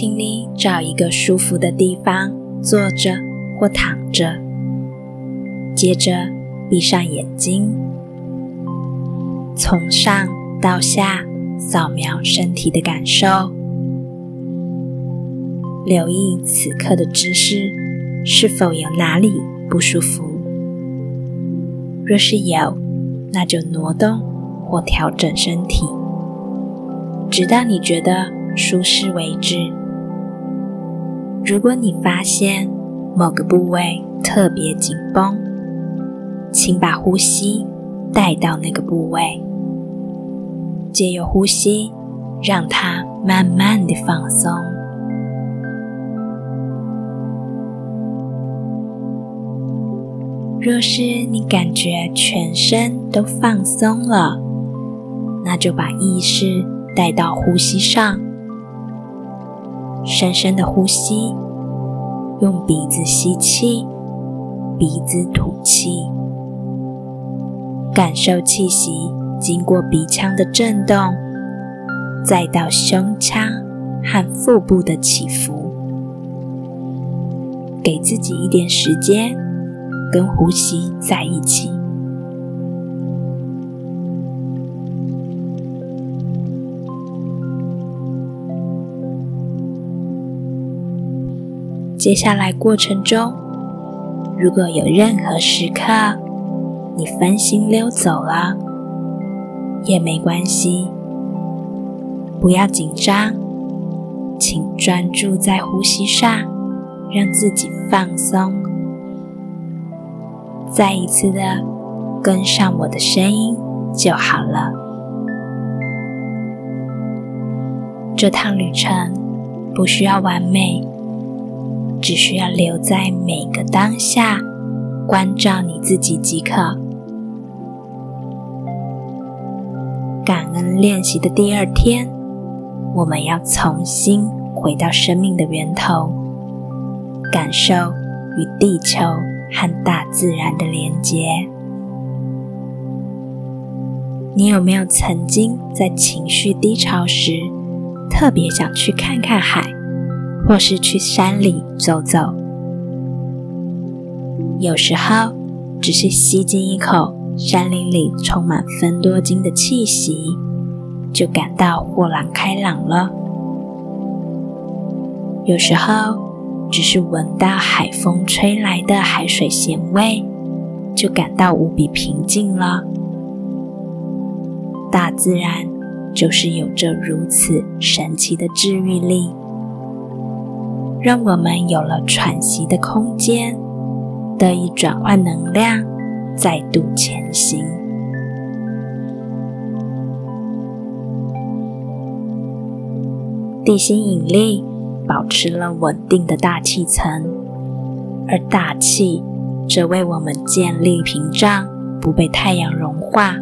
请你找一个舒服的地方坐着或躺着，接着闭上眼睛，从上到下扫描身体的感受，留意此刻的姿势是否有哪里不舒服。若是有，那就挪动或调整身体，直到你觉得舒适为止。如果你发现某个部位特别紧绷，请把呼吸带到那个部位，借由呼吸让它慢慢的放松。若是你感觉全身都放松了，那就把意识带到呼吸上，深深的呼吸，用鼻子吸气，鼻子吐气，感受气息经过鼻腔的震动，再到胸腔和腹部的起伏，给自己一点时间。跟呼吸在一起。接下来过程中，如果有任何时刻你分心溜走了，也没关系，不要紧张，请专注在呼吸上，让自己放松。再一次的跟上我的声音就好了。这趟旅程不需要完美，只需要留在每个当下，关照你自己即可。感恩练习的第二天，我们要重新回到生命的源头，感受与地球。和大自然的连接。你有没有曾经在情绪低潮时，特别想去看看海，或是去山里走走？有时候，只是吸进一口山林里充满芬多精的气息，就感到豁然开朗了。有时候，只是闻到海风吹来的海水咸味，就感到无比平静了。大自然就是有着如此神奇的治愈力，让我们有了喘息的空间，得以转换能量，再度前行。地心引力。保持了稳定的大气层，而大气则为我们建立屏障，不被太阳融化，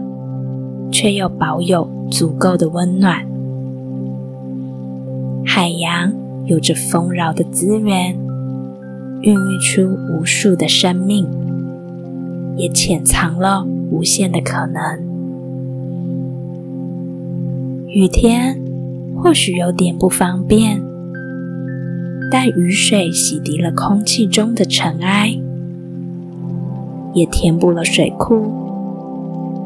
却又保有足够的温暖。海洋有着丰饶的资源，孕育出无数的生命，也潜藏了无限的可能。雨天或许有点不方便。但雨水洗涤了空气中的尘埃，也填补了水库，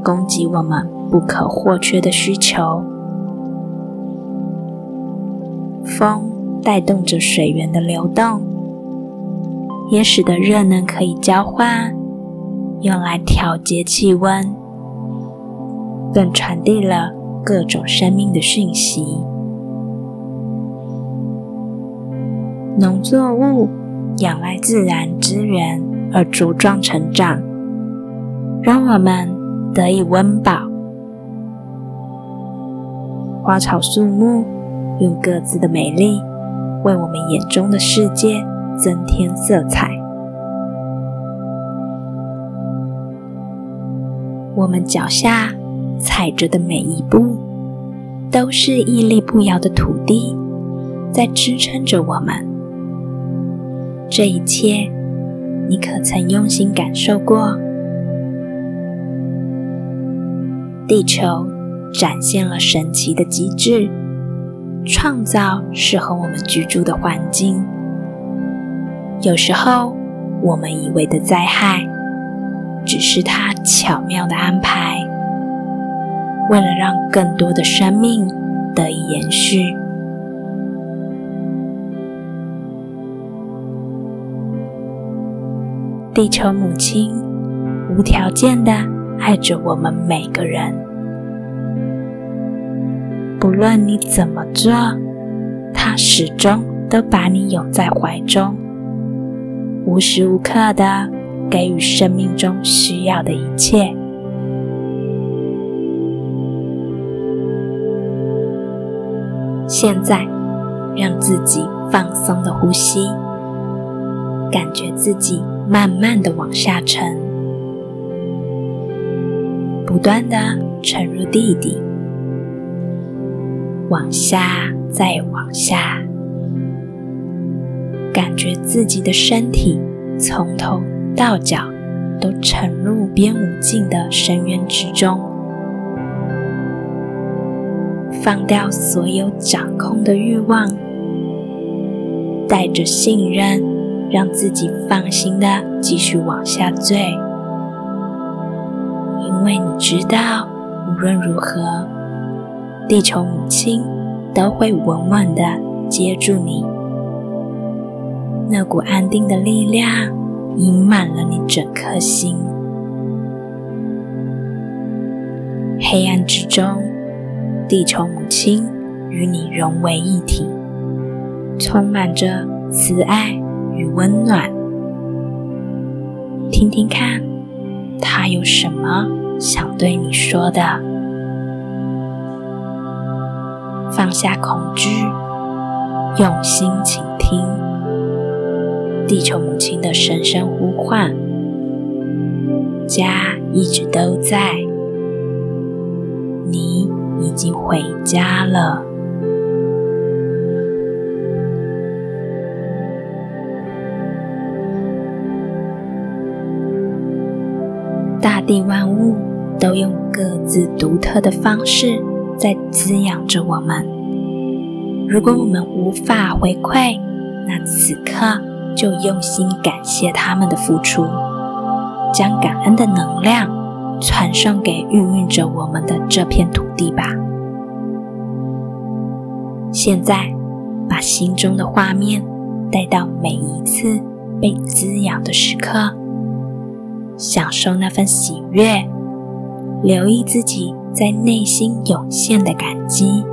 供给我们不可或缺的需求。风带动着水源的流动，也使得热能可以交换，用来调节气温，更传递了各种生命的讯息。农作物仰赖自然资源而茁壮成长，让我们得以温饱。花草树木用各自的美丽，为我们眼中的世界增添色彩。我们脚下踩着的每一步，都是屹立不摇的土地，在支撑着我们。这一切，你可曾用心感受过？地球展现了神奇的机制，创造适合我们居住的环境。有时候，我们以为的灾害，只是他巧妙的安排，为了让更多的生命得以延续。地球母亲无条件的爱着我们每个人，不论你怎么做，他始终都把你拥在怀中，无时无刻的给予生命中需要的一切。现在，让自己放松的呼吸，感觉自己。慢慢的往下沉，不断的沉入地底，往下再往下，感觉自己的身体从头到脚都沉入边无尽的深渊之中，放掉所有掌控的欲望，带着信任。让自己放心的继续往下坠，因为你知道，无论如何，地球母亲都会稳稳的接住你。那股安定的力量盈满了你整颗心，黑暗之中，地球母亲与你融为一体，充满着慈爱。与温暖，听听看，他有什么想对你说的？放下恐惧，用心倾听地球母亲的声声呼唤。家一直都在，你已经回家了。大地万物都用各自独特的方式在滋养着我们。如果我们无法回馈，那此刻就用心感谢他们的付出，将感恩的能量传送给孕育着我们的这片土地吧。现在，把心中的画面带到每一次被滋养的时刻。享受那份喜悦，留意自己在内心涌现的感激。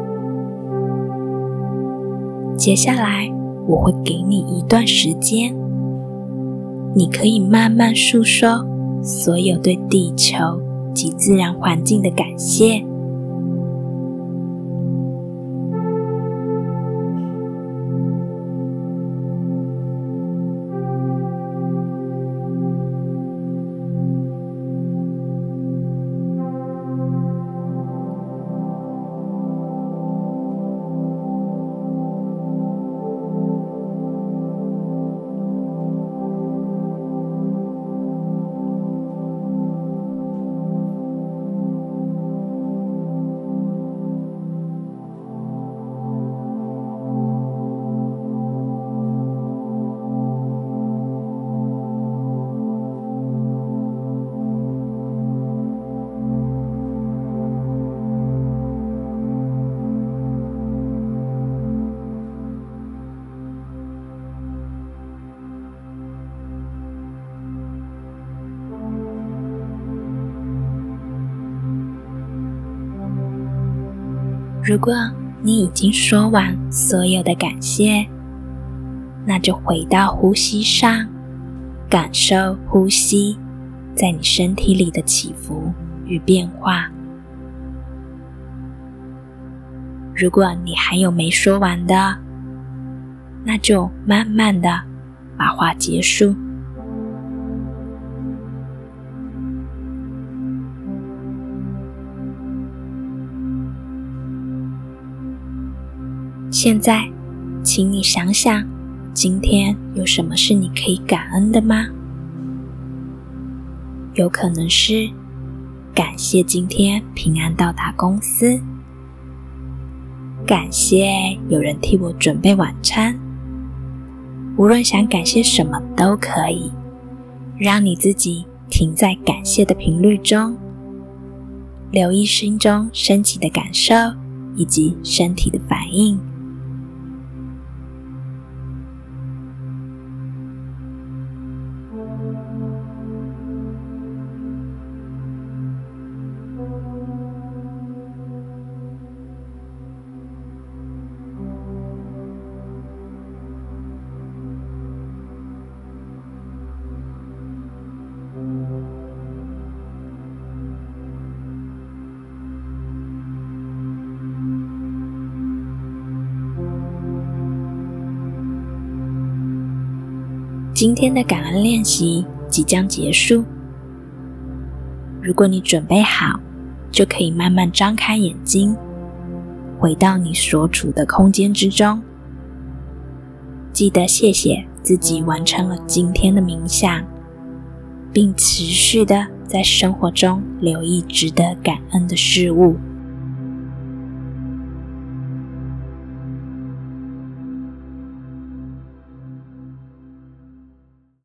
接下来，我会给你一段时间，你可以慢慢诉说所有对地球及自然环境的感谢。如果你已经说完所有的感谢，那就回到呼吸上，感受呼吸在你身体里的起伏与变化。如果你还有没说完的，那就慢慢的把话结束。现在，请你想想，今天有什么是你可以感恩的吗？有可能是感谢今天平安到达公司，感谢有人替我准备晚餐。无论想感谢什么都可以，让你自己停在感谢的频率中，留意心中升起的感受以及身体的反应。今天的感恩练习即将结束。如果你准备好，就可以慢慢张开眼睛，回到你所处的空间之中。记得谢谢自己完成了今天的冥想，并持续的在生活中留意值得感恩的事物。